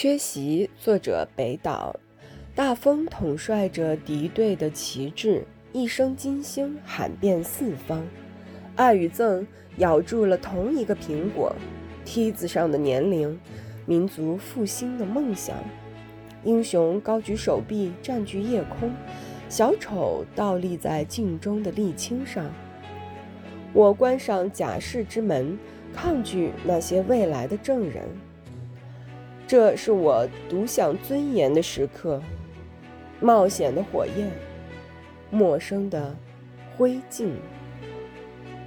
缺席，作者北岛。大风统帅着敌对的旗帜，一声金星喊遍四方。爱与憎咬住了同一个苹果，梯子上的年龄，民族复兴的梦想。英雄高举手臂，占据夜空；小丑倒立在镜中的沥青上。我关上假释之门，抗拒那些未来的证人。这是我独享尊严的时刻。冒险的火焰，陌生的灰烬。